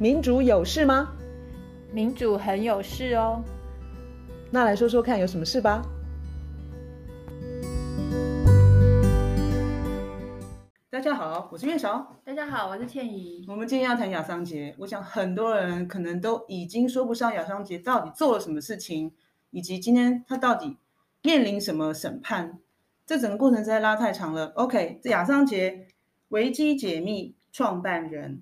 民主有事吗？民主很有事哦。那来说说看，有什么事吧？大家好，我是月韶。大家好，我是倩怡。我们今天要谈亚桑杰。我想很多人可能都已经说不上亚桑杰到底做了什么事情，以及今天他到底面临什么审判。这整个过程实在拉太长了。OK，这亚桑杰，维基解密创办人，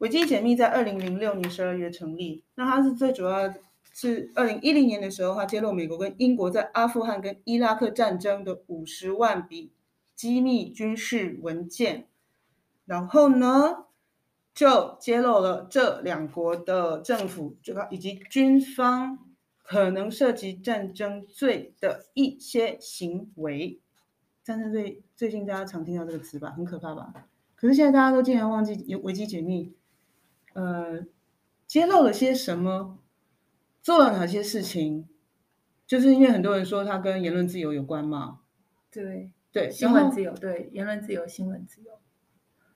维基解密在二零零六年十二月成立。那它是最主要是二零一零年的时候，它揭露美国跟英国在阿富汗跟伊拉克战争的五十万笔机密军事文件，然后呢，就揭露了这两国的政府这个以及军方可能涉及战争罪的一些行为。战争罪最近大家常听到这个词吧，很可怕吧？可是现在大家都竟然忘记有维基解密，呃，揭露了些什么，做了哪些事情？就是因为很多人说他跟言论自由有关嘛。对对，新闻自由，对言论自由，新闻自由。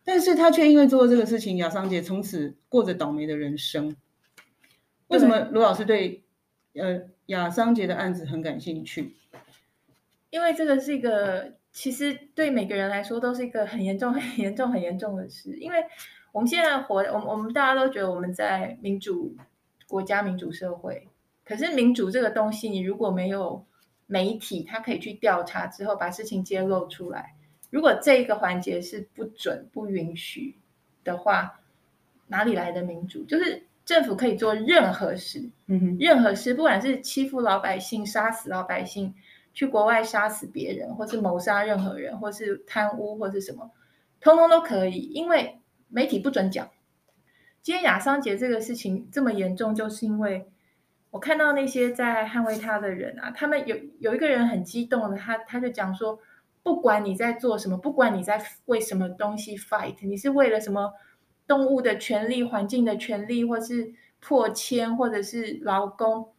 但是他却因为做了这个事情，雅桑杰从此过着倒霉的人生。为什么卢老师对呃雅桑杰的案子很感兴趣？因为这个是一个，其实对每个人来说都是一个很严重、很严重、很严重的事。因为我们现在活，我们我们大家都觉得我们在民主国家、民主社会。可是民主这个东西，你如果没有媒体，它可以去调查之后把事情揭露出来，如果这一个环节是不准、不允许的话，哪里来的民主？就是政府可以做任何事，嗯哼，任何事，不管是欺负老百姓、杀死老百姓。去国外杀死别人，或是谋杀任何人，或是贪污，或是什么，通通都可以，因为媒体不准讲。今天亚桑杰这个事情这么严重，就是因为我看到那些在捍卫他的人啊，他们有有一个人很激动的，他他就讲说，不管你在做什么，不管你在为什么东西 fight，你是为了什么动物的权利、环境的权利，或是破迁，或者是劳工。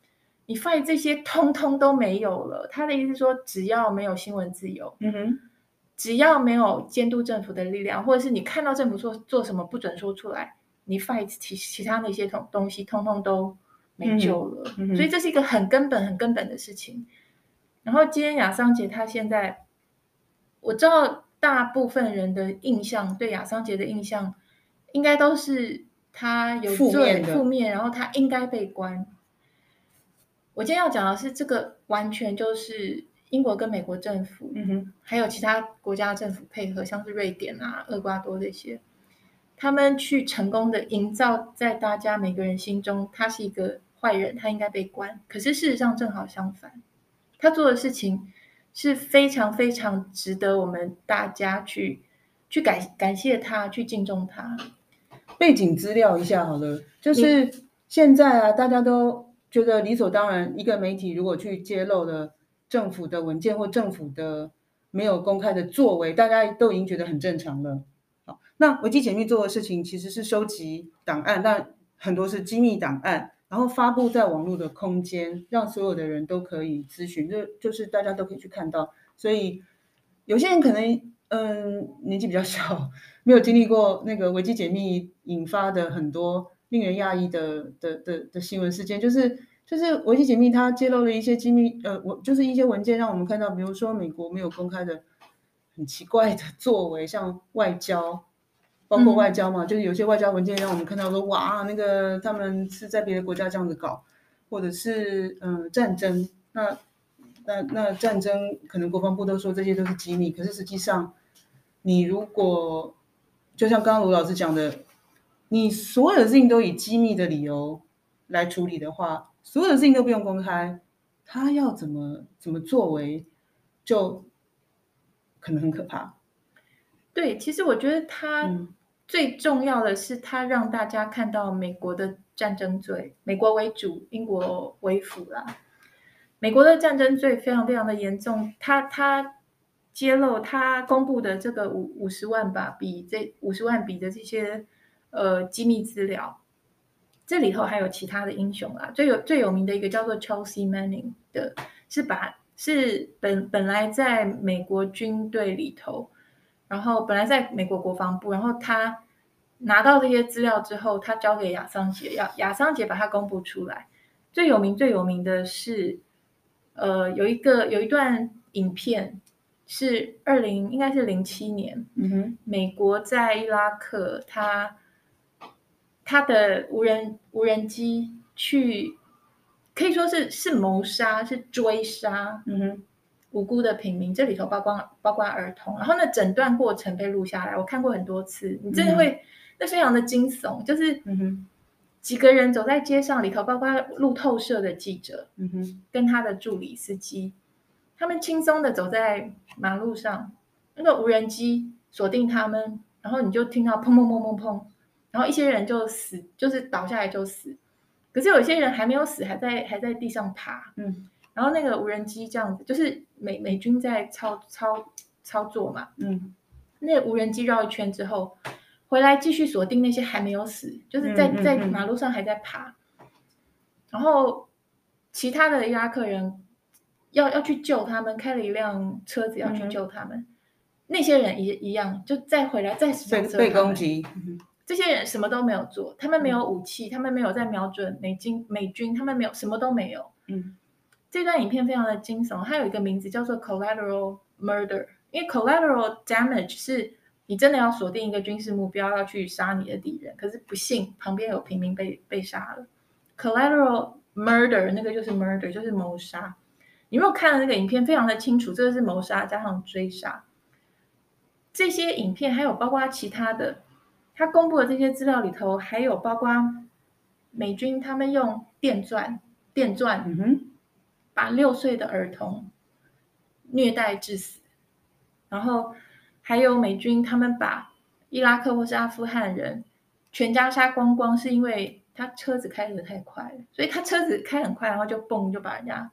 你发现这些通通都没有了。他的意思是说，只要没有新闻自由，嗯哼，只要没有监督政府的力量，或者是你看到政府做做什么不准说出来，你 fight 其其他那些东东西通通都没救了。所以这是一个很根本、很根本的事情。然后今天亚桑杰他现在，我知道大部分人的印象对亚桑杰的印象，应该都是他有罪，负面的，负面，然后他应该被关。我今天要讲的是，这个完全就是英国跟美国政府，嗯哼，还有其他国家政府配合，像是瑞典啊、厄瓜多这些，他们去成功的营造在大家每个人心中，他是一个坏人，他应该被关。可是事实上正好相反，他做的事情是非常非常值得我们大家去去感感谢他，去敬重他。背景资料一下好了，就是现在啊，大家都。觉得理所当然，一个媒体如果去揭露了政府的文件或政府的没有公开的作为，大家都已经觉得很正常了。好，那维基解密做的事情其实是收集档案，但很多是机密档案，然后发布在网络的空间，让所有的人都可以咨询，就就是大家都可以去看到。所以有些人可能嗯年纪比较小，没有经历过那个维基解密引发的很多。令人讶异的的的的新闻事件，就是就是维基解密，它揭露了一些机密，呃，我就是一些文件，让我们看到，比如说美国没有公开的很奇怪的 作为，像外交，包括外交嘛，嗯、就是有些外交文件让我们看到说，哇，那个他们是在别的国家这样子搞，或者是嗯、呃、战争，那那那战争可能国防部都说这些都是机密，可是实际上，你如果就像刚刚卢老师讲的。你所有的事情都以机密的理由来处理的话，所有的事情都不用公开，他要怎么怎么作为，就可能很可怕。对，其实我觉得他最重要的是，他让大家看到美国的战争罪，美国为主，英国为辅啦。美国的战争罪非常非常的严重，他他揭露他公布的这个五五十万吧，比，这五十万笔的这些。呃，机密资料，这里头还有其他的英雄啊，最有最有名的一个叫做 Chelsea Manning 的，是把是本本来在美国军队里头，然后本来在美国国防部，然后他拿到这些资料之后，他交给亚桑杰，亚亚桑杰把它公布出来。最有名最有名的是，呃，有一个有一段影片是二零应该是零七年，嗯哼，美国在伊拉克，他他的无人无人机去可以说是是谋杀，是追杀，嗯哼。无辜的平民，这里头包括包括儿童，然后那整段过程被录下来，我看过很多次，你真的会，嗯、那非常的惊悚，就是嗯哼几个人走在街上，里头包括路透社的记者，嗯哼，跟他的助理司机，他们轻松的走在马路上，那个无人机锁定他们，然后你就听到砰砰砰砰砰，然后一些人就死，就是倒下来就死，可是有些人还没有死，还在还在地上爬，嗯。然后那个无人机这样子，就是美美军在操操操作嘛，嗯，那个无人机绕一圈之后，回来继续锁定那些还没有死，就是在嗯嗯嗯。在马路上还在爬，然后其他的伊拉克人要要去救他们，开了一辆车子要去救他们，嗯、那些人一一样就再回来再被被攻击，这些人什么都没有做，他们没有武器，嗯、他们没有在瞄准美军美军，他们没有什么都没有，嗯。这段影片非常的惊悚，它有一个名字叫做 collateral murder，因为 collateral damage 是你真的要锁定一个军事目标，要去杀你的敌人，可是不幸旁边有平民被被杀了。collateral murder 那个就是 murder，就是谋杀。你如果看了那个影片，非常的清楚，这个是谋杀加上追杀。这些影片还有包括其他的，他公布的这些资料里头，还有包括美军他们用电钻电钻，嗯哼。把六岁的儿童虐待致死，然后还有美军他们把伊拉克或是阿富汗人全家杀光光，是因为他车子开得太快了，所以他车子开很快，然后就嘣就把人家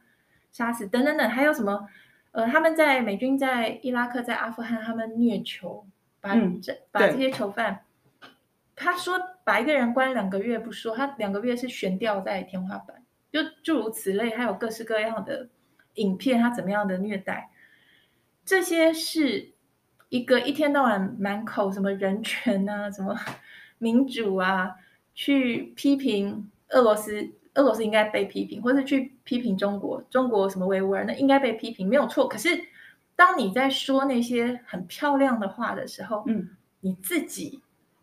杀死。等等等，还有什么？呃，他们在美军在伊拉克在阿富汗，他们虐囚，把这、嗯、把这些囚犯，他说把一个人关两个月不说，他两个月是悬吊在天花板。就诸如此类，还有各式各样的影片，他怎么样的虐待？这些是一个一天到晚满口什么人权啊、什么民主啊，去批评俄罗斯，俄罗斯应该被批评，或是去批评中国，中国什么维吾尔那应该被批评，没有错。可是当你在说那些很漂亮的话的时候，嗯，你自己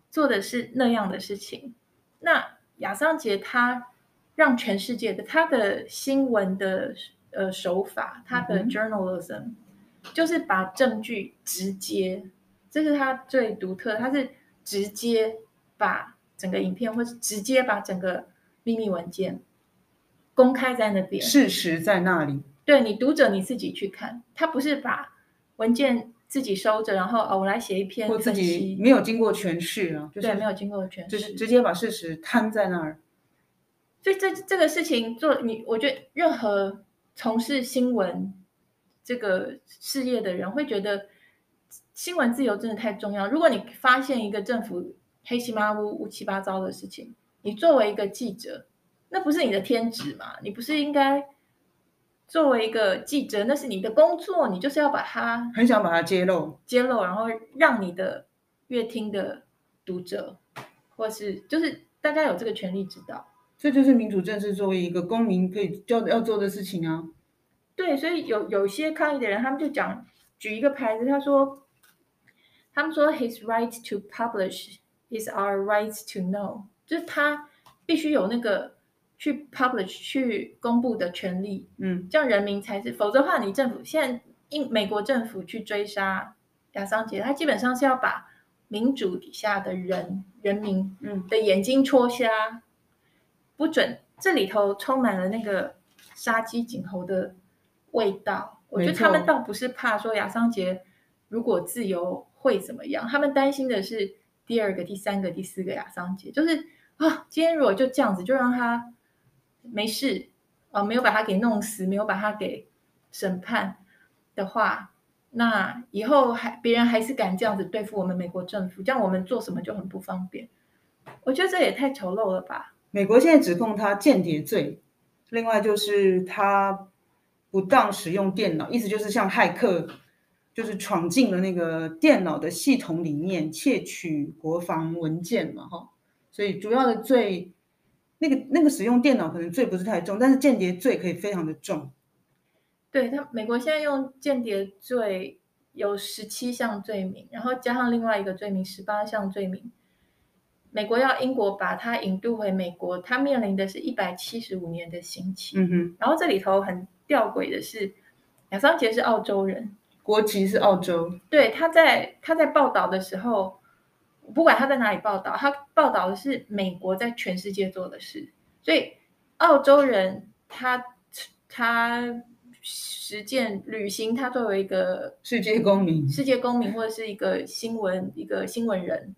做的是那样的事情，那亚桑杰他。让全世界的他的新闻的呃手法，他的 journalism，、嗯、就是把证据直接，这是他最独特，他是直接把整个影片，或是直接把整个秘密文件公开在那边，事实在那里。对你读者你自己去看，他不是把文件自己收着，然后哦我来写一篇，或自己没有经过诠释啊，就是、对，没有经过诠释，就是直接把事实摊在那儿。所以这这个事情做你，我觉得任何从事新闻这个事业的人会觉得新闻自由真的太重要。如果你发现一个政府黑漆麻乌、乌七八糟的事情，你作为一个记者，那不是你的天职嘛？你不是应该作为一个记者，那是你的工作，你就是要把它很想把它揭露、揭露，然后让你的阅听的读者，或是就是大家有这个权利知道。这就是民主政治作为一个公民可以要要做的事情啊。对，所以有有些抗议的人，他们就讲举一个牌子，他说，他们说 His right to publish is our right to know，就是他必须有那个去 publish 去公布的权利，嗯，这样人民才是，否则的话，你政府现在英美国政府去追杀亚桑杰，他基本上是要把民主底下的人人民嗯的眼睛戳瞎。嗯不准！这里头充满了那个杀鸡儆猴的味道。我觉得他们倒不是怕说亚桑杰如果自由会怎么样，他们担心的是第二个、第三个、第四个亚桑杰，就是啊，今天如果就这样子就让他没事啊，没有把他给弄死，没有把他给审判的话，那以后还别人还是敢这样子对付我们美国政府，这样我们做什么就很不方便。我觉得这也太丑陋了吧！美国现在指控他间谍罪，另外就是他不当使用电脑，意思就是像骇客，就是闯进了那个电脑的系统里面窃取国防文件嘛，哈，所以主要的罪，那个那个使用电脑可能罪不是太重，但是间谍罪可以非常的重。对他，美国现在用间谍罪有十七项罪名，然后加上另外一个罪名，十八项罪名。美国要英国把他引渡回美国，他面临的是一百七十五年的刑期。嗯哼，然后这里头很吊诡的是，亚桑杰是澳洲人。国籍是澳洲，对，他在他在报道的时候，不管他在哪里报道，他报道的是美国在全世界做的事，所以澳洲人他他实践旅行他作为一个世界公民，世界公民或者是一个新闻一个新闻人，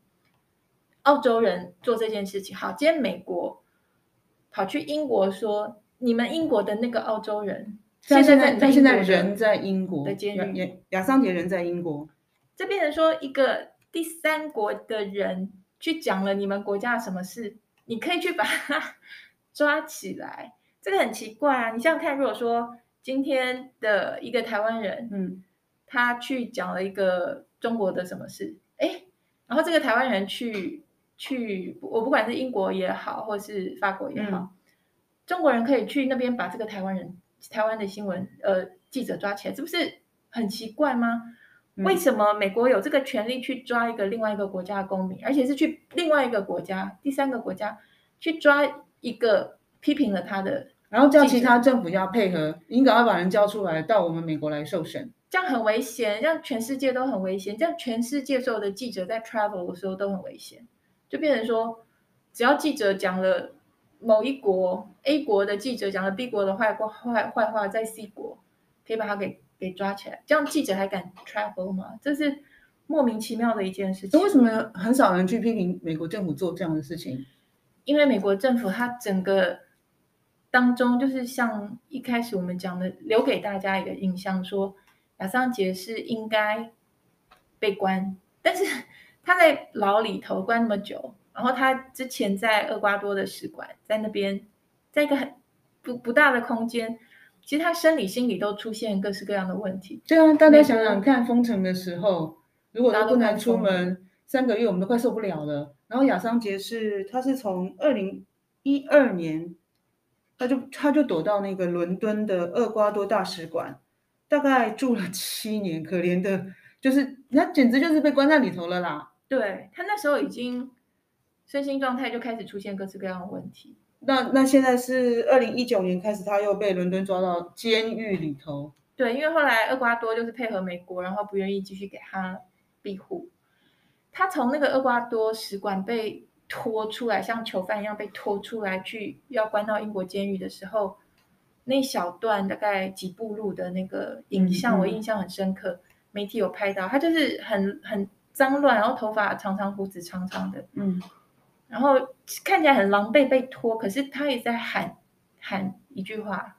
澳洲人做这件事情。好，今天美国跑去英国说，你们英国的那个澳洲人。现在在，他现在人在英国的监狱。亚亚桑杰人在英国。这变成说，一个第三国的人去讲了你们国家的什么事，你可以去把他抓起来，这个很奇怪啊！你想想看，如果说今天的一个台湾人，嗯，他去讲了一个中国的什么事，哎，然后这个台湾人去去，我不管是英国也好，或是法国也好，嗯，中国人可以去那边把这个台湾人。台湾的新闻，呃，记者抓起来，这不是很奇怪吗？为什么美国有这个权利去抓一个另外一个国家的公民，而且是去另外一个国家、第三个国家去抓一个批评了他的，然后叫其他政府要配合，应该要把人交出来到我们美国来受审，这样很危险，让全世界都很危险，这样全世界所有的记者在 travel 的时候都很危险，就变成说，只要记者讲了。某一国 A 国的记者讲了 B 国的坏话，坏坏话，在 C 国可以把他给给抓起来，这样记者还敢 travel 吗？这是莫名其妙的一件事情。为什么很少人去批评美国政府做这样的事情？因为美国政府它整个当中，就是像一开始我们讲的，留给大家一个印象，说亚桑杰是应该被关，但是他在牢里头关那么久。然后他之前在厄瓜多的使馆，在那边，在一个很不不大的空间，其实他生理心理都出现各式各样的问题。对啊，大家想想看，封城的时候，如果都不能出门，三个月我们都快受不了了。然后亚桑杰是，他是从二零一二年，他就他就躲到那个伦敦的厄瓜多大使馆，大概住了七年，可怜的，就是他简直就是被关在里头了啦。对，他那时候已经。身心状态就开始出现各式各样的问题。那那现在是二零一九年开始，他又被伦敦抓到监狱里头。对，因为后来厄瓜多就是配合美国，然后不愿意继续给他庇护。他从那个厄瓜多使馆被拖出来，像囚犯一样被拖出来，去要关到英国监狱的时候，那一小段大概几步路的那个影像，我印象很深刻。嗯、媒体有拍到，他就是很很脏乱，然后头发长长，胡子长长的。嗯。然后看起来很狼狈，被拖，可是他也在喊喊一句话，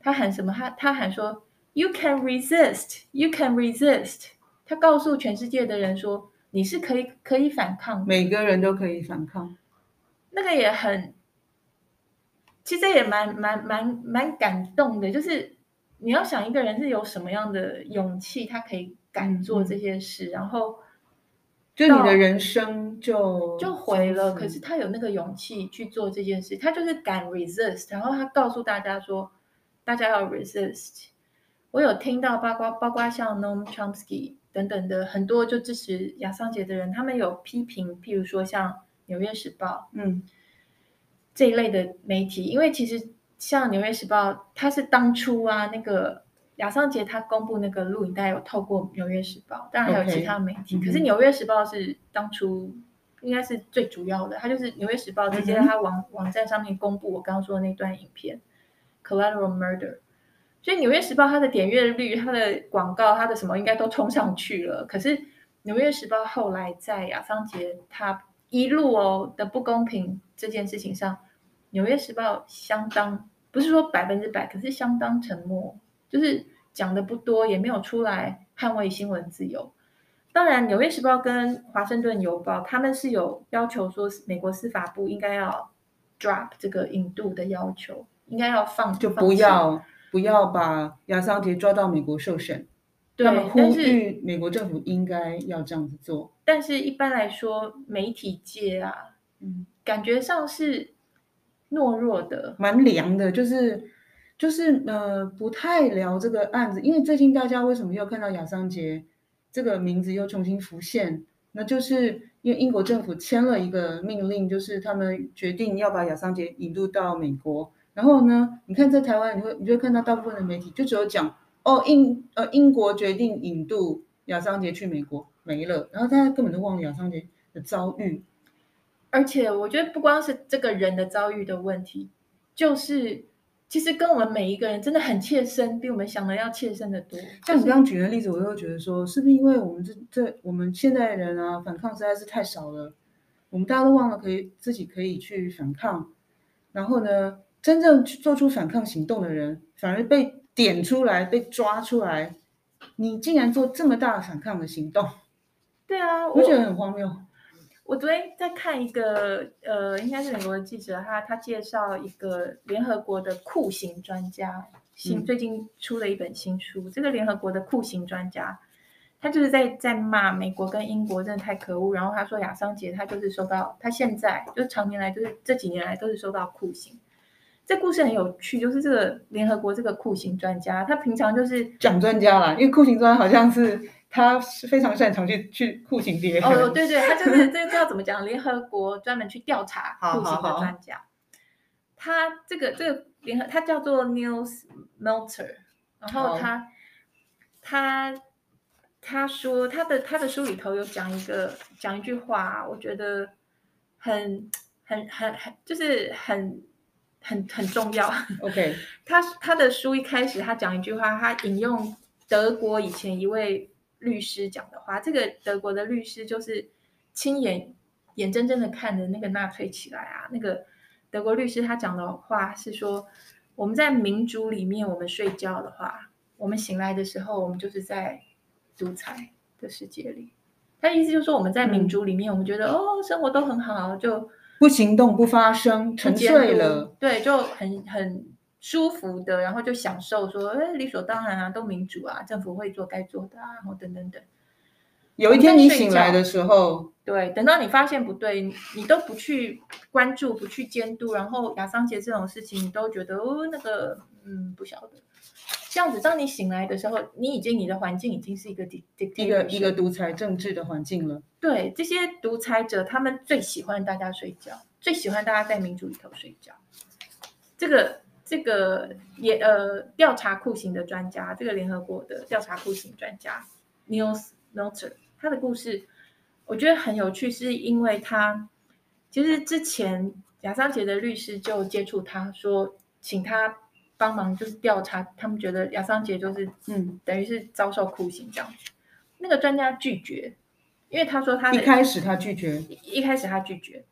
他喊什么？他他喊说：“You can resist, you can resist。”他告诉全世界的人说：“你是可以可以反抗，每个人都可以反抗。”那个也很，其实也蛮蛮蛮蛮感动的。就是你要想一个人是有什么样的勇气，他可以敢做这些事，嗯、然后。就你的人生就就毁了，可是他有那个勇气去做这件事，他就是敢 resist，然后他告诉大家说，大家要 resist。我有听到包括包括像 Noam Chomsky 等等的很多就支持亚桑杰的人，他们有批评，譬如说像纽约时报，嗯，这一类的媒体，因为其实像纽约时报，它是当初啊那个。亚桑杰他公布那个录影带有透过《纽约时报》，当然还有其他媒体。Okay. 可是《纽约时报》是当初应该是最主要的，它就是《纽约时报》直接在它网、嗯、网站上面公布我刚刚说的那段影片《Collateral Murder》。所以《纽约时报》它的点阅率、它的广告、它的什么应该都冲上去了。可是《纽约时报》后来在亚桑杰他一路哦的不公平这件事情上，《纽约时报》相当不是说百分之百，可是相当沉默。就是讲的不多，也没有出来捍卫新闻自由。当然，《纽约时报》跟《华盛顿邮报》他们是有要求说，美国司法部应该要 drop 这个引渡的要求，应该要放，就不要不要把亚桑杰抓到美国受审。对，呼但是吁美国政府应该要这样子做。但是一般来说，媒体界啊，嗯，感觉上是懦弱的，蛮凉的，就是就是呃，不太聊这个案子，因为最近大家为什么又看到亚桑杰这个名字又重新浮现？那就是因为英国政府签了一个命令，就是他们决定要把亚桑杰引渡到美国。然后呢，你看在台湾，你会你就会看到大部分的媒体就只有讲哦，英呃英国决定引渡亚桑杰去美国没了，然后大家根本都忘了亚桑杰的遭遇。而且我觉得不光是这个人的遭遇的问题，就是其实跟我们每一个人真的很切身，比我们想的要切身的多。像你刚刚举的例子，我又觉得说，是不是因为我们这这我们现在的人啊，反抗实在是太少了，我们大家都忘了可以自己可以去反抗，然后呢，真正去做出反抗行动的人，反而被点出来、被抓出来。你竟然做这么大的反抗的行动，对啊，我觉得很荒谬。我昨天在看一个，呃，应该是美国的记者，他他介绍一个联合国的酷刑专家，新最近出了一本新书。嗯、这个联合国的酷刑专家，他就是在在骂美国跟英国真的太可恶。然后他说亚桑杰他就是受到，他现在就是常年来就是这几年来都是受到酷刑。这故事很有趣，就是这个联合国这个酷刑专家，他平常就是讲专家啦，因为酷刑专家好像是他是非常擅长去去酷刑别人。哦，对对，他就是这个叫怎么讲？联合国专门去调查酷刑的专家。好好好，他这个这个联合，他叫做 News Melter，然后他好他他说他的他的书里头有讲一个讲一句话，我觉得很很很很就是很。很很重要。OK，他他的书一开始他讲一句话，他引用德国以前一位律师讲的话。这个德国的律师就是亲眼眼睁睁的看着那个纳粹起来啊。那个德国律师他讲的话是说，我们在民主里面，我们睡觉的话，我们醒来的时候，我们就是在独裁的世界里。他意思就是说，我们在民主里面，我们觉得、嗯、哦，生活都很好，就。不行动，不发声，沉睡了，对，就很很舒服的，然后就享受说，哎，理所当然啊，都民主啊，政府会做该做的啊，然后等等等。有一天你醒来的时候，对，等到你发现不对，你都不去关注，不去监督，然后亚桑杰这种事情，你都觉得哦，那个，嗯，不晓得。这样子，当你醒来的时候，你已经你的环境已经是一个一个一个独裁政治的环境了。对，这些独裁者，他们最喜欢大家睡觉，最喜欢大家在民主里头睡觉。这个这个也呃，调查酷刑的专家，这个联合国的调查酷刑专家 Nils Notter，他的故事我觉得很有趣，是因为他其实之前亚桑杰的律师就接触他说，请他。帮忙就是调查，他们觉得亚桑杰就是嗯，等于是遭受酷刑这样子。那个专家拒绝，因为他说他一开始他拒绝，一开始他拒绝。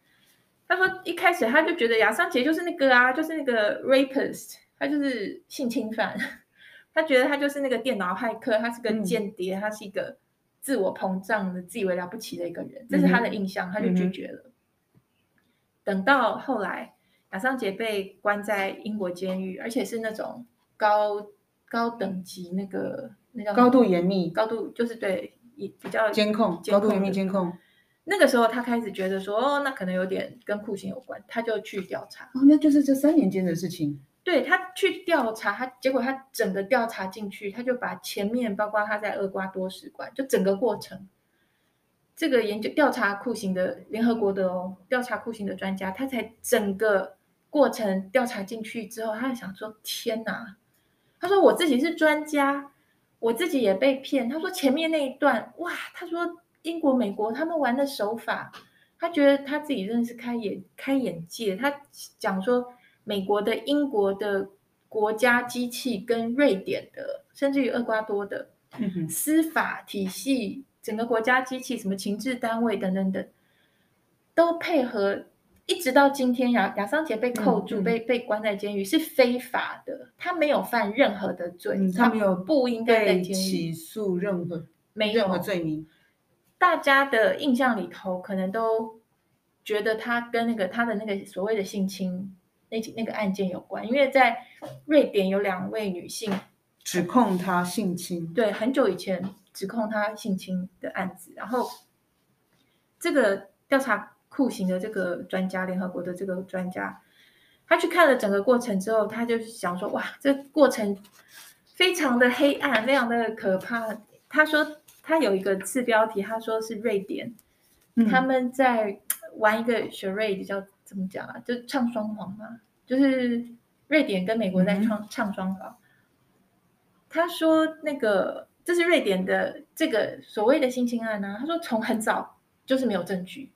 他说一开始他就觉得亚桑杰就是那个啊，就是那个 rapist，他就是性侵犯。他觉得他就是那个电脑骇客，他是个间谍，嗯、他是一个自我膨胀的、自以为了不起的一个人，这是他的印象，他就拒绝了。嗯、等到后来。亚桑杰被关在英国监狱，而且是那种高高等级那个那叫高度严密，高度就是对比较监控，高度严密监控。那个时候他开始觉得说，哦，那可能有点跟酷刑有关，他就去调查。哦，那就是这三年间的事情。对，他去调查，他结果他整个调查进去，他就把前面包括他在厄瓜多使馆，就整个过程。这个研究调查酷刑的联合国的哦，调查酷刑的专家，他才整个。过程调查进去之后，他就想说：“天哪！”他说：“我自己是专家，我自己也被骗。”他说：“前面那一段，哇！”他说：“英国、美国他们玩的手法，他觉得他自己真的是开眼开眼界。他讲说，美国的、英国的国家机器跟瑞典的，甚至于厄瓜多的司法体系，整个国家机器，什么情治单位等等等，都配合。”一直到今天，亚亚桑杰被扣住，嗯、被被关在监狱是非法的。他没有犯任何的罪，嗯、他没有不应该被起诉任何没有任何罪名。大家的印象里头，可能都觉得他跟那个他的那个所谓的性侵那那个案件有关，因为在瑞典有两位女性指控他性侵，对，很久以前指控他性侵的案子，然后这个调查酷刑的这个专家，联合国的这个专家，他去看了整个过程之后，他就想说，哇，这过程非常的黑暗，非常的可怕。他说他有一个次标题，他说是瑞典，嗯、他们在玩一个 charade，叫怎么讲啊？就唱双簧嘛，就是瑞典跟美国在唱、嗯、唱双簧。他说：“那个这是瑞典的这个所谓的性侵案呢、啊。他说从很早就是没有证据，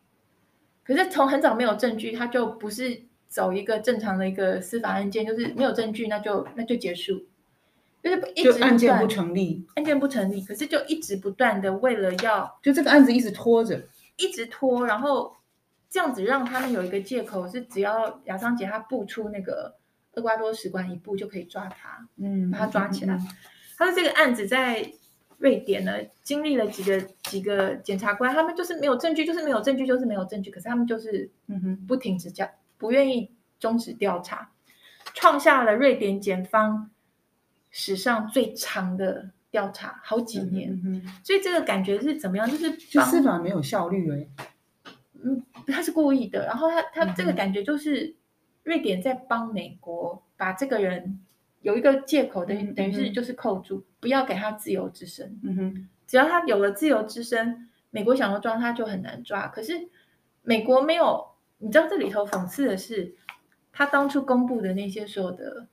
可是从很早没有证据，他就不是走一个正常的一个司法案件，就是没有证据那就那就结束，就是一直案件不成立，案件不成立，可是就一直不断的为了要就这个案子一直拖着，一直拖，然后这样子让他们有一个借口是只要亚桑杰他步出那个。”厄瓜多使馆一步就可以抓他，嗯，把他抓起来。他说这个案子在瑞典呢，经历了几个几个检察官，他们就是没有证据，就是没有证据，就是没有证据。可是他们就是嗯哼，不停止讲，不愿意终止调查，创下了瑞典检方史上最长的调查，好几年。嗯嗯、所以这个感觉是怎么样？就是就司法没有效率哎。嗯，他是故意的。然后他他这个感觉就是。嗯瑞典在帮美国把这个人有一个借口，等于等于是就是扣住，不要给他自由之身。嗯哼，只要他有了自由之身，美国想要抓他就很难抓。可是美国没有，你知道这里头讽刺的是，他当初公布的那些所有的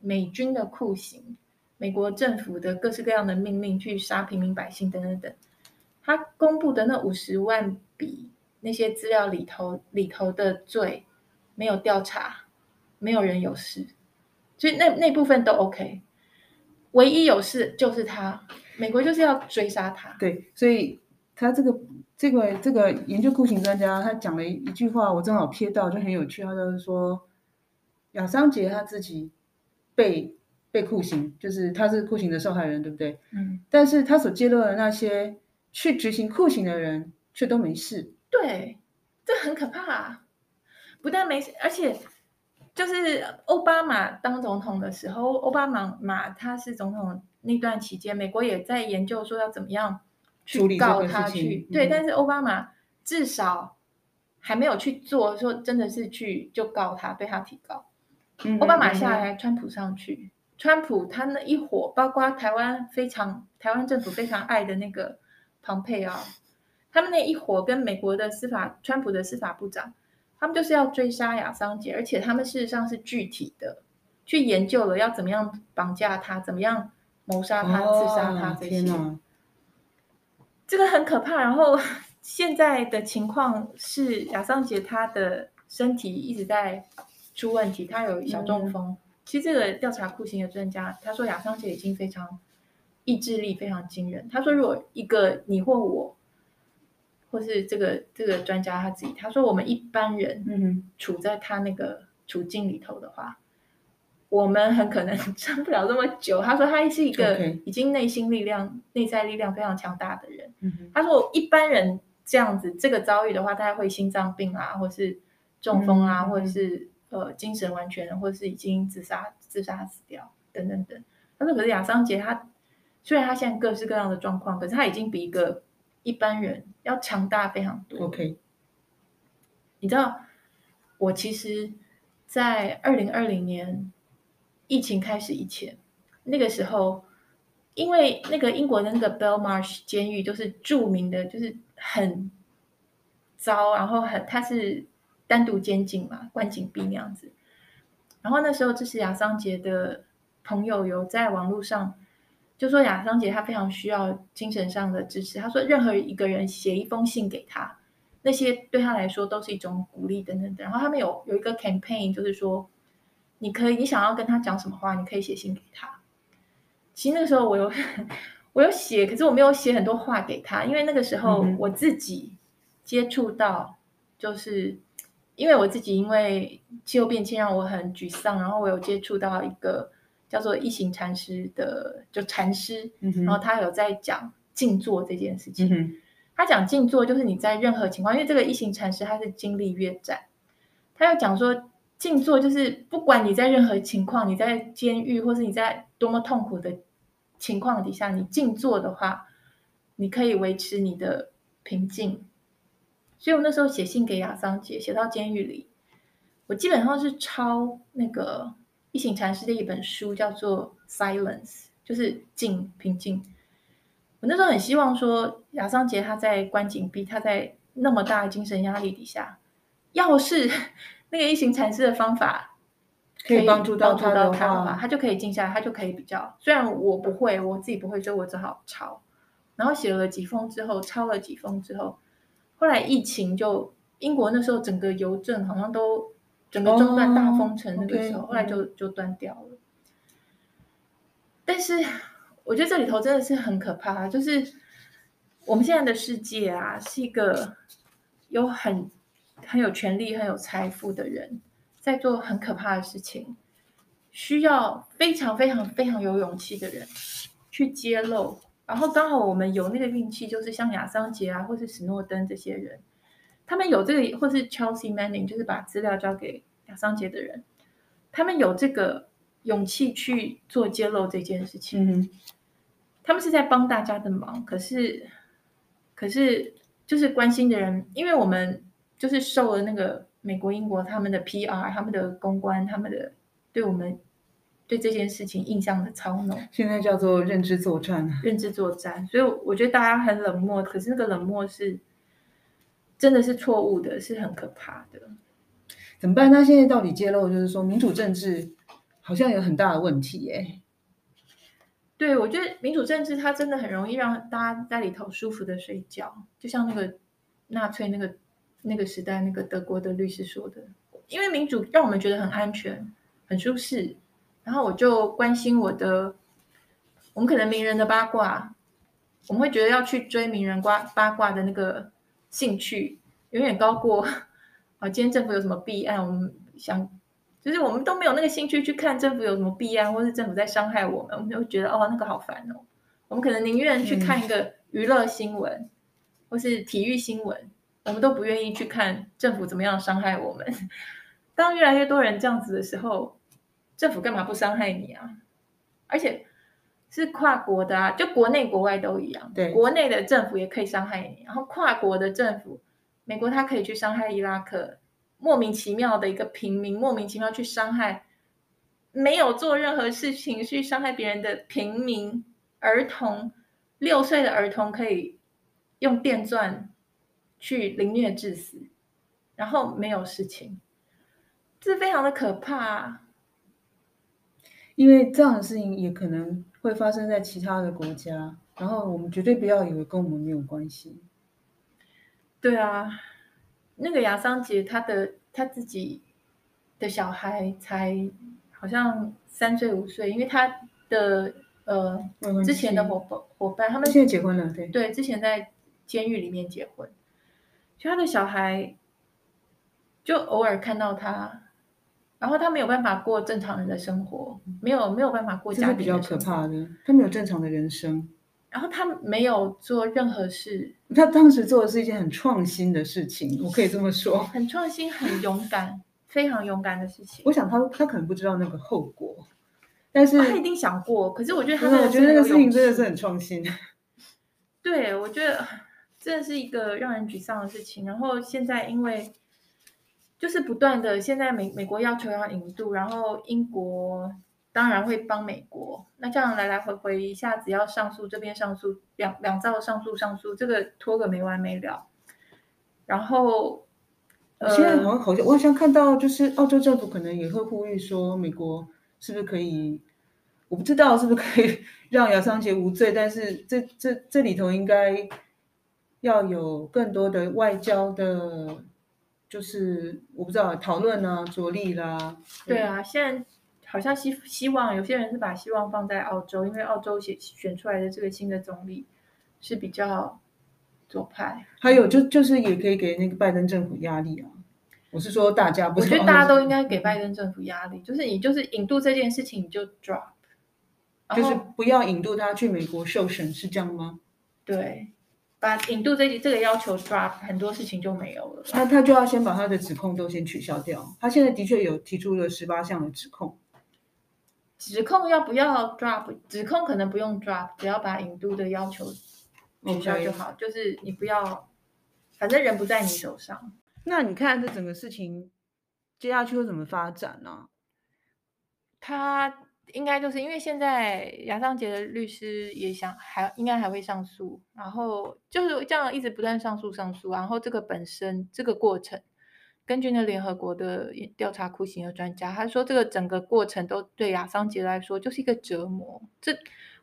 美军的酷刑，美国政府的各式各样的命令去杀平民百姓等等等，他公布的那五十万笔那些资料里头里头的罪。没有调查，没有人有事，所以那那部分都 OK。唯一有事就是他，美国就是要追杀他。对，所以他这个这个这个研究酷刑专家，他讲了一一句话，我正好瞥到，就很有趣。他就是说，亚桑杰他自己被被酷刑，就是他是酷刑的受害人，对不对？嗯。但是他所揭露的那些去执行酷刑的人，却都没事。对，这很可怕啊。不但没事，而且就是奥巴马当总统的时候，奥巴马马他是总统那段期间，美国也在研究说要怎么样去告他去。对，嗯、但是奥巴马至少还没有去做，说真的是去就告他，对他提告。嗯、奥巴马下来，川普上去，川普他那一伙，包括台湾非常台湾政府非常爱的那个庞佩奥，他们那一伙跟美国的司法，川普的司法部长。他们就是要追杀亚桑杰，而且他们事实上是具体的去研究了要怎么样绑架他，怎么样谋杀他、哦、刺杀他这些。这个很可怕。然后 现在的情况是，亚桑杰他的身体一直在出问题，他有小中风。嗯、其实这个调查酷刑的专家他说，亚桑姐已经非常意志力非常惊人。他说，如果一个你或我。或是这个这个专家他自己，他说我们一般人，嗯，处在他那个处境里头的话，嗯、我们很可能 撑不了这么久。他说他是一个已经内心力量.内在力量非常强大的人。嗯、他说一般人这样子这个遭遇的话，他会心脏病啊，或是中风啊，嗯、或者是呃精神完全，或者是已经自杀自杀死掉等等等。他说可是亚桑杰他虽然他现在各式各样的状况，可是他已经比一个。一般人要强大非常多。OK，你知道，我其实，在二零二零年疫情开始以前，那个时候，因为那个英国的那个 Belmarsh 监狱就是著名的，就是很糟，然后很它是单独监禁嘛，关禁闭那样子。然后那时候，支持亚桑杰的朋友有在网络上。就说亚桑杰他非常需要精神上的支持。他说，任何一个人写一封信给他，那些对他来说都是一种鼓励等等等。然后他们有有一个 campaign，就是说，你可以你想要跟他讲什么话，你可以写信给他。其实那个时候我有我有写，可是我没有写很多话给他，因为那个时候我自己接触到，就是因为我自己因为气候变迁让我很沮丧，然后我有接触到一个。叫做一行禅师的，就禅师，嗯、然后他有在讲静坐这件事情。嗯、他讲静坐就是你在任何情况，因为这个一行禅师他是经历越战，他要讲说静坐就是不管你在任何情况，你在监狱或是你在多么痛苦的情况底下，你静坐的话，你可以维持你的平静。所以我那时候写信给亚桑杰，写到监狱里，我基本上是抄那个一行禅师的一本书，叫做《Silence》，就是静平静。我那时候很希望说，亚桑杰他在关紧闭，他在那么大的精神压力底下，要是 那个一行禅师的方法可以帮助到他的话，他就可以静下来，他就可以比较。虽然我不会，我自己不会，所以我只好抄。然后写了几封之后，抄了几封之后。后来疫情就英国那时候整个邮政好像都整个中断大封城，那个时候，oh. 后来就就断掉了。但是我觉得这里头真的是很可怕，就是我们现在的世界啊，是一个有很很有权力、很有财富的人在做很可怕的事情，需要非常非常非常有勇气的人去揭露。然后刚好我们有那个运气，就是像亚桑杰啊，或是史诺登这些人，他们有这个，或是 Chelsea Manning，就是把资料交给亚桑杰的人，他们有这个勇气去做揭露这件事情。嗯、他们是在帮大家的忙，可是，可是就是关心的人，因为我们就是受了那个美国、英国他们的 PR、他们的公关、他们的对我们。对这件事情印象的超浓，现在叫做认知作战。认知作战，所以我觉得大家很冷漠，可是那个冷漠是真的是错误的，是很可怕的。怎么办？他现在到底揭露，就是说民主政治好像有很大的问题耶。对，我觉得民主政治它真的很容易让大家在里头舒服的睡觉，就像那个纳粹那个那个时代那个德国的律师说的，因为民主让我们觉得很安全、很舒适。然后我就关心我的，我们可能名人的八卦，我们会觉得要去追名人八八卦的那个兴趣，远远高过啊，今天政府有什么弊案，我们想，就是我们都没有那个兴趣去看政府有什么弊案，或是政府在伤害我们，我们就会觉得哦，那个好烦哦。我们可能宁愿去看一个娱乐新闻，嗯、或是体育新闻，我们都不愿意去看政府怎么样伤害我们。当越来越多人这样子的时候。政府干嘛不伤害你啊？而且是跨国的啊，就国内国外都一样。对，国内的政府也可以伤害你，然后跨国的政府，美国他可以去伤害伊拉克，莫名其妙的一个平民，莫名其妙去伤害没有做任何事情去伤害别人的平民儿童，六岁的儿童可以用电钻去凌虐致死，然后没有事情，这非常的可怕啊。因为这样的事情也可能会发生在其他的国家，然后我们绝对不要以为跟我们没有关系。对啊，那个亚桑杰他的他自己的小孩才好像三岁五岁，因为他的呃之前的伙伴伙伴他们现在结婚了，对对，之前在监狱里面结婚，就他的小孩就偶尔看到他。然后他没有办法过正常人的生活，没有没有办法过家庭的生活。这是比较可怕的，他没有正常的人生。然后他没有做任何事。他当时做的是一件很创新的事情，我可以这么说。很创新，很勇敢，非常勇敢的事情。我想他他可能不知道那个后果，但是他一定想过。可是我觉得他，我觉得那个事情真的是很创新。对，我觉得真的是一个让人沮丧的事情。然后现在因为。就是不断的，现在美美国要求要引渡，然后英国当然会帮美国。那这样来来回回一下子要上诉，这边上诉两两造上诉上诉，这个拖个没完没了。然后，呃，现在好像好像我好像看到，就是澳洲政府可能也会呼吁说，美国是不是可以？我不知道是不是可以 让亚桑杰无罪，但是这这这里头应该要有更多的外交的。就是我不知道讨论啊，着力啦。对啊，现在好像希希望有些人是把希望放在澳洲，因为澳洲选选出来的这个新的总理是比较左派。还有就就是也可以给那个拜登政府压力啊。我是说大家不，我觉得大家都应该给拜登政府压力，就是你就是引渡这件事情你就 drop，就是不要引渡他去美国受审，是这样吗？对。把引渡这这个要求 drop，很多事情就没有了。那他就要先把他的指控都先取消掉。他现在的确有提出了十八项的指控。指控要不要 drop？指控可能不用 drop，只要把引渡的要求取消就好。Okay. 就是你不要，反正人不在你手上。那你看这整个事情接下去会怎么发展呢？他。应该就是因为现在亚桑杰的律师也想还应该还会上诉，然后就是这样一直不断上诉上诉，然后这个本身这个过程，根据那联合国的调查酷刑的专家，他说这个整个过程都对亚桑杰来说就是一个折磨，这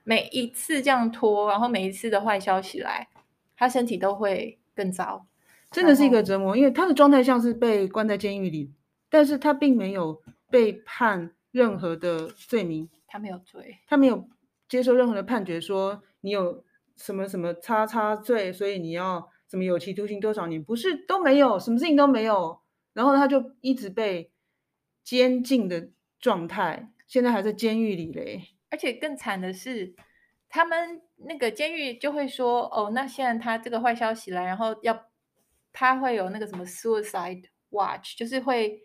每一次这样拖，然后每一次的坏消息来，他身体都会更糟，真的是一个折磨，因为他的状态像是被关在监狱里，但是他并没有被判。任何的罪名，他没有罪，他没有接受任何的判决，说你有什么什么叉叉罪，所以你要什么有期徒刑多少年，不是都没有，什么事情都没有，然后他就一直被监禁的状态，现在还在监狱里嘞。而且更惨的是，他们那个监狱就会说，哦，那现在他这个坏消息来，然后要他会有那个什么 suicide watch，就是会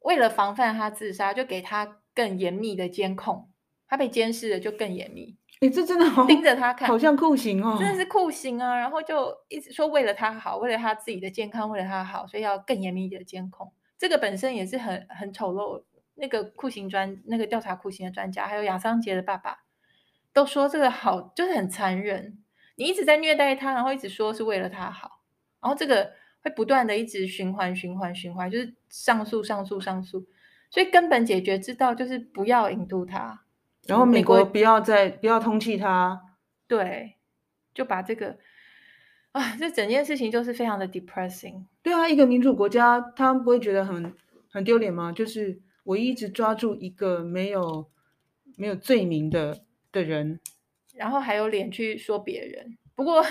为了防范他自杀，就给他。更严密的监控，他被监视的就更严密。哎，这真的好盯着他看，好像酷刑哦，真的是酷刑啊！然后就一直说为了他好，为了他自己的健康，为了他好，所以要更严密的监控。这个本身也是很很丑陋。那个酷刑专，那个调查酷刑的专家，还有亚桑杰的爸爸，都说这个好就是很残忍。你一直在虐待他，然后一直说是为了他好，然后这个会不断的一直循环循环循环，就是上诉上诉上诉。所以根本解决之道就是不要引渡他，然后美国不要再不要通缉他，对，就把这个啊，这整件事情就是非常的 depressing。对啊，一个民主国家，他不会觉得很很丢脸吗？就是我一直抓住一个没有没有罪名的的人，然后还有脸去说别人。不过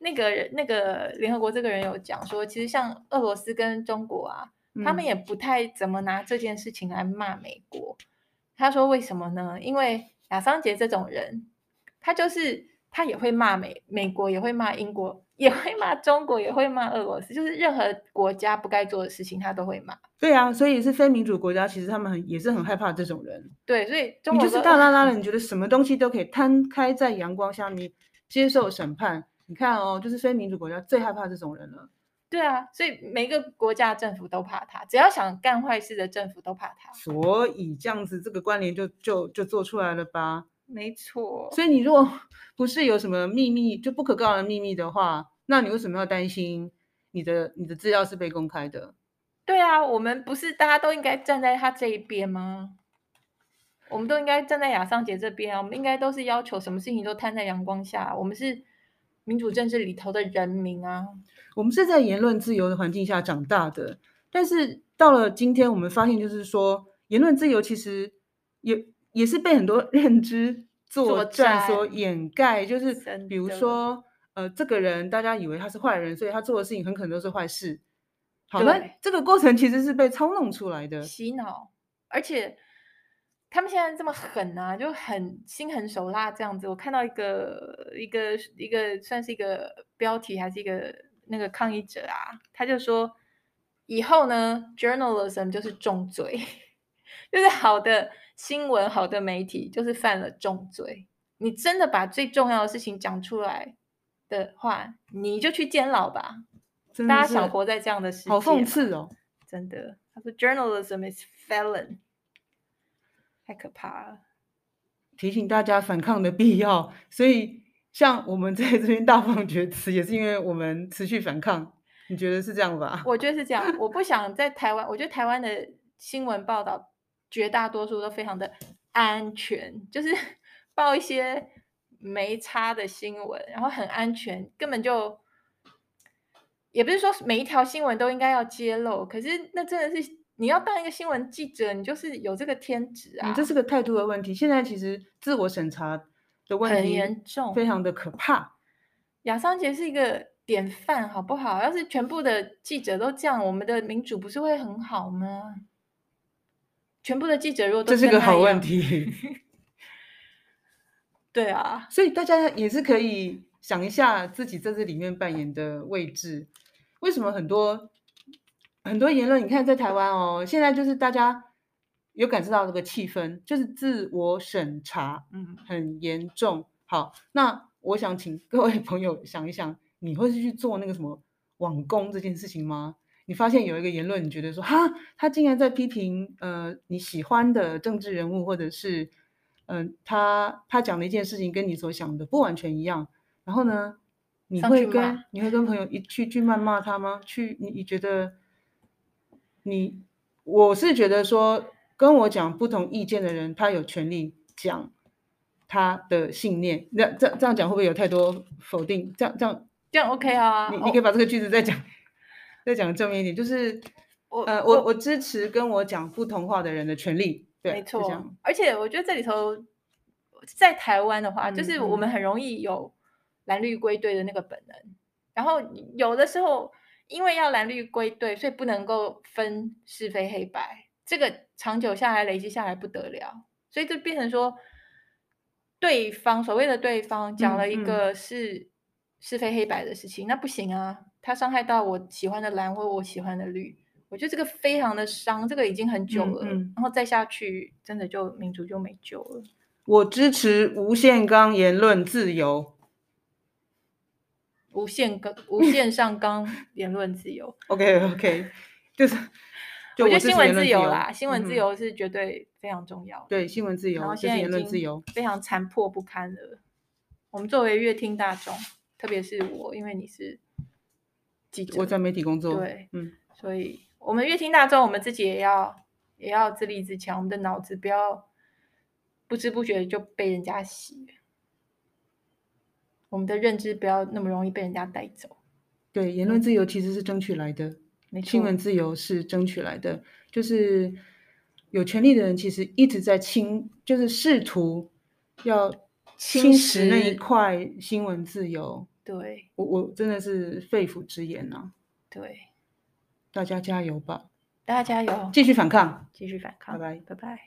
那个那个联合国这个人有讲说，其实像俄罗斯跟中国啊。他们也不太怎么拿这件事情来骂美国。他说：“为什么呢？因为亚桑杰这种人，他就是他也会骂美美国，也会骂英国，也会骂中国，也会骂俄罗斯，就是任何国家不该做的事情，他都会骂。对啊，所以是非民主国家，其实他们很也是很害怕这种人。对，所以你就是大拉拉的，你觉得什么东西都可以摊开在阳光下面接受审判？你看哦，就是非民主国家最害怕这种人了。”对啊，所以每个国家政府都怕他，只要想干坏事的政府都怕他。所以这样子，这个关联就就就做出来了吧？没错。所以你如果 不是有什么秘密，就不可告人秘密的话，那你为什么要担心你的你的资料是被公开的？对啊，我们不是大家都应该站在他这一边吗？我们都应该站在亚桑杰这边啊！我们应该都是要求什么事情都摊在阳光下，我们是。民主政治里头的人民啊，我们是在言论自由的环境下长大的，但是到了今天，我们发现就是说，言论自由其实也也是被很多认知作战所掩盖，就是比如说，呃，这个人大家以为他是坏人，所以他做的事情很可能都是坏事。好了，这个过程其实是被操弄出来的，洗脑，而且。他们现在这么狠啊，就很心狠手辣这样子。我看到一个一个一个算是一个标题还是一个那个抗议者啊，他就说以后呢，journalism 就是重罪，就是好的新闻、好的媒体就是犯了重罪。你真的把最重要的事情讲出来的话，你就去监牢吧。大家想活在这样的世界，好讽刺哦，真的。他说 journalism is felon。太可怕了！提醒大家反抗的必要。所以，像我们在这边大放厥词，也是因为我们持续反抗。你觉得是这样吧？我觉得是这样。我不想在台湾，我觉得台湾的新闻报道绝大多数都非常的安全，就是 报一些没差的新闻，然后很安全，根本就也不是说每一条新闻都应该要揭露。可是那真的是。你要当一个新闻记者，你就是有这个天职啊！你这是个态度的问题。现在其实自我审查的问题很严重，非常的可怕。亚桑杰是一个典范，好不好？要是全部的记者都这样，我们的民主不是会很好吗？全部的记者如果都这是个好问题。对啊，所以大家也是可以想一下自己在这里面扮演的位置。为什么很多？很多言论，你看在台湾哦，现在就是大家有感受到这个气氛，就是自我审查，嗯，很严重。好，那我想请各位 朋友想一想，你会是去做那个什么网攻这件事情吗？你发现有一个言论，你觉得说哈，他竟然在批评呃你喜欢的政治人物，或者是嗯、呃、他他讲的一件事情跟你所想的不完全一样，然后呢，你会跟你会跟朋友一去去谩骂他吗？去你你觉得你我是觉得说。跟我讲不同意见的人，他有权利讲他的信念。那这这样讲会不会有太多否定？这样这样这样 OK 啊？你你可以把这个句子再讲、哦、再讲正面一点，就是我呃我我支持跟我讲不同话的人的权利。对，没错。而且我觉得这里头在台湾的话、嗯，就是我们很容易有蓝绿归队的那个本能、嗯，然后有的时候因为要蓝绿归队，所以不能够分是非黑白。这个长久下来累积下来不得了，所以就变成说，对方所谓的对方讲了一个是、嗯嗯、是非黑白的事情，那不行啊，他伤害到我喜欢的蓝或我喜欢的绿，我觉得这个非常的伤，这个已经很久了，然后再下去真的就民主就没救了。我支持无限纲言论自由，无限纲无限上纲言论自由。OK OK，就是。我觉得新闻自由啦，新闻自由是绝对非常重要对，新闻自由，然后现在言论自由非常残破不堪了。我们作为乐听大众，特别是我，因为你是记者，我在媒体工作，对，嗯，所以我们乐听大众，我们自己也要也要自立自强，我们的脑子不要不知不觉就被人家洗，我们的认知不要那么容易被人家带走。对，言论自由其实是争取来的。新闻自由是争取来的，就是有权利的人其实一直在侵，就是试图要侵蚀那一块新闻自由。对，我我真的是肺腑之言呐、啊。对，大家加油吧！大家加油，继续反抗，继续反抗，拜拜，拜拜。